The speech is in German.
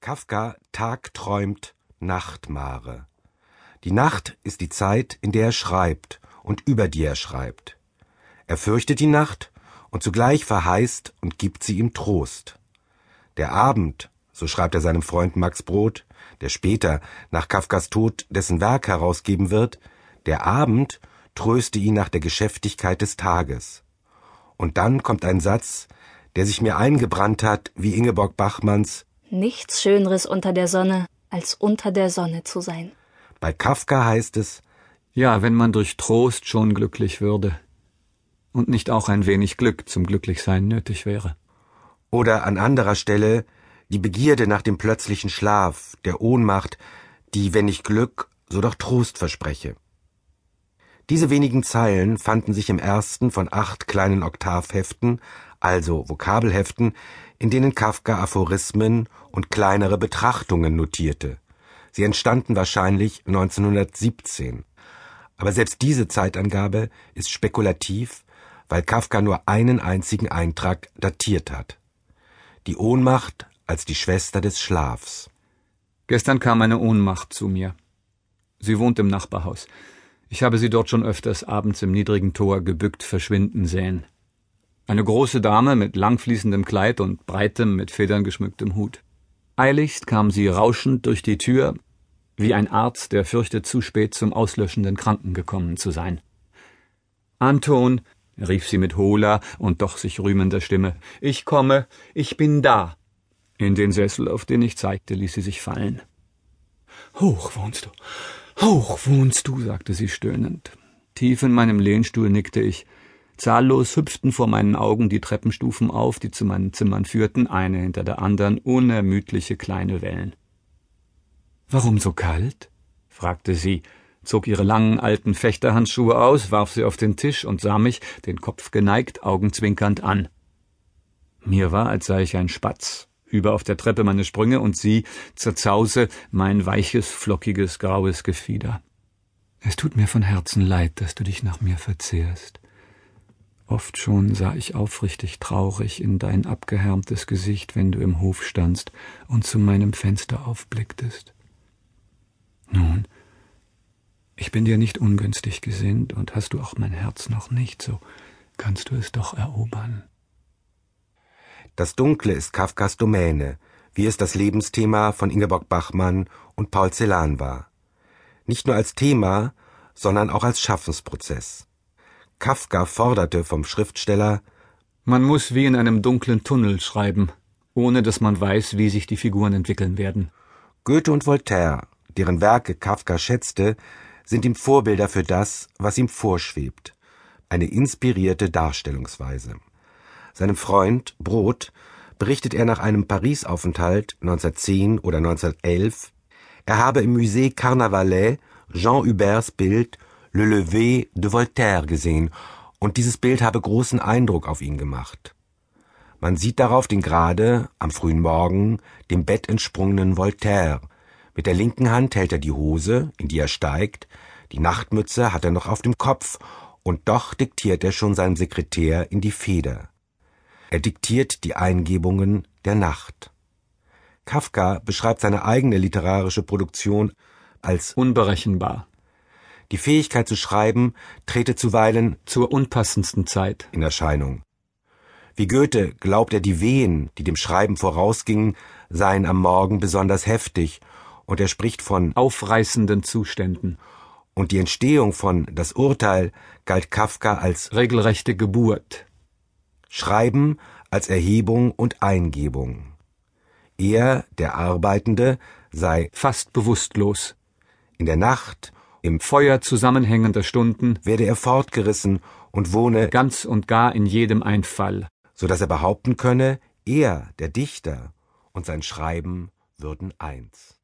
Kafka tagträumt, Nachtmare. Die Nacht ist die Zeit, in der er schreibt und über die er schreibt. Er fürchtet die Nacht und zugleich verheißt und gibt sie ihm Trost. Der Abend, so schreibt er seinem Freund Max Brod, der später nach Kafkas Tod dessen Werk herausgeben wird, der Abend tröste ihn nach der Geschäftigkeit des Tages. Und dann kommt ein Satz, der sich mir eingebrannt hat, wie Ingeborg Bachmanns Nichts Schöneres unter der Sonne, als unter der Sonne zu sein. Bei Kafka heißt es Ja, wenn man durch Trost schon glücklich würde und nicht auch ein wenig Glück zum Glücklichsein nötig wäre. Oder an anderer Stelle die Begierde nach dem plötzlichen Schlaf, der Ohnmacht, die, wenn nicht Glück, so doch Trost verspreche. Diese wenigen Zeilen fanden sich im ersten von acht kleinen Oktavheften, also Vokabelheften, in denen Kafka Aphorismen und kleinere Betrachtungen notierte. Sie entstanden wahrscheinlich 1917. Aber selbst diese Zeitangabe ist spekulativ, weil Kafka nur einen einzigen Eintrag datiert hat. Die Ohnmacht als die Schwester des Schlafs. Gestern kam eine Ohnmacht zu mir. Sie wohnt im Nachbarhaus. Ich habe sie dort schon öfters abends im niedrigen Tor gebückt verschwinden sehen. Eine große Dame mit langfließendem Kleid und breitem, mit Federn geschmücktem Hut. Eiligst kam sie rauschend durch die Tür, wie ein Arzt, der fürchtet, zu spät zum auslöschenden Kranken gekommen zu sein. Anton, rief sie mit hohler und doch sich rühmender Stimme, ich komme, ich bin da. In den Sessel, auf den ich zeigte, ließ sie sich fallen. Hoch wohnst du, Hoch wohnst du, sagte sie stöhnend. Tief in meinem Lehnstuhl nickte ich. Zahllos hüpften vor meinen Augen die Treppenstufen auf, die zu meinen Zimmern führten, eine hinter der anderen, unermüdliche kleine Wellen. Warum so kalt? fragte sie, zog ihre langen alten Fechterhandschuhe aus, warf sie auf den Tisch und sah mich, den Kopf geneigt, augenzwinkernd an. Mir war, als sei ich ein Spatz, über auf der Treppe meine Sprünge und sie zerzause mein weiches, flockiges, graues Gefieder. Es tut mir von Herzen leid, dass du dich nach mir verzehrst. Oft schon sah ich aufrichtig traurig in dein abgehärmtes Gesicht, wenn du im Hof standst und zu meinem Fenster aufblicktest. Nun, ich bin dir nicht ungünstig gesinnt und hast du auch mein Herz noch nicht, so kannst du es doch erobern. Das Dunkle ist Kafkas Domäne, wie es das Lebensthema von Ingeborg Bachmann und Paul Celan war. Nicht nur als Thema, sondern auch als Schaffensprozess. Kafka forderte vom Schriftsteller Man muss wie in einem dunklen Tunnel schreiben, ohne dass man weiß, wie sich die Figuren entwickeln werden. Goethe und Voltaire, deren Werke Kafka schätzte, sind ihm Vorbilder für das, was ihm vorschwebt, eine inspirierte Darstellungsweise. Seinem Freund Brot berichtet er nach einem Paris-Aufenthalt 1910 oder 1911, er habe im Musée Carnavalet Jean Huberts Bild Le Lever de Voltaire gesehen und dieses Bild habe großen Eindruck auf ihn gemacht. Man sieht darauf den gerade, am frühen Morgen, dem Bett entsprungenen Voltaire. Mit der linken Hand hält er die Hose, in die er steigt, die Nachtmütze hat er noch auf dem Kopf, und doch diktiert er schon seinem Sekretär in die Feder. Er diktiert die Eingebungen der Nacht. Kafka beschreibt seine eigene literarische Produktion als unberechenbar. Die Fähigkeit zu schreiben trete zuweilen zur unpassendsten Zeit in Erscheinung. Wie Goethe glaubt er, die Wehen, die dem Schreiben vorausgingen, seien am Morgen besonders heftig, und er spricht von aufreißenden Zuständen. Und die Entstehung von Das Urteil galt Kafka als regelrechte Geburt. Schreiben als Erhebung und Eingebung. Er, der Arbeitende, sei fast bewusstlos. In der Nacht, im Feuer zusammenhängender Stunden, werde er fortgerissen und wohne ganz und gar in jedem Einfall, so dass er behaupten könne, er, der Dichter, und sein Schreiben würden eins.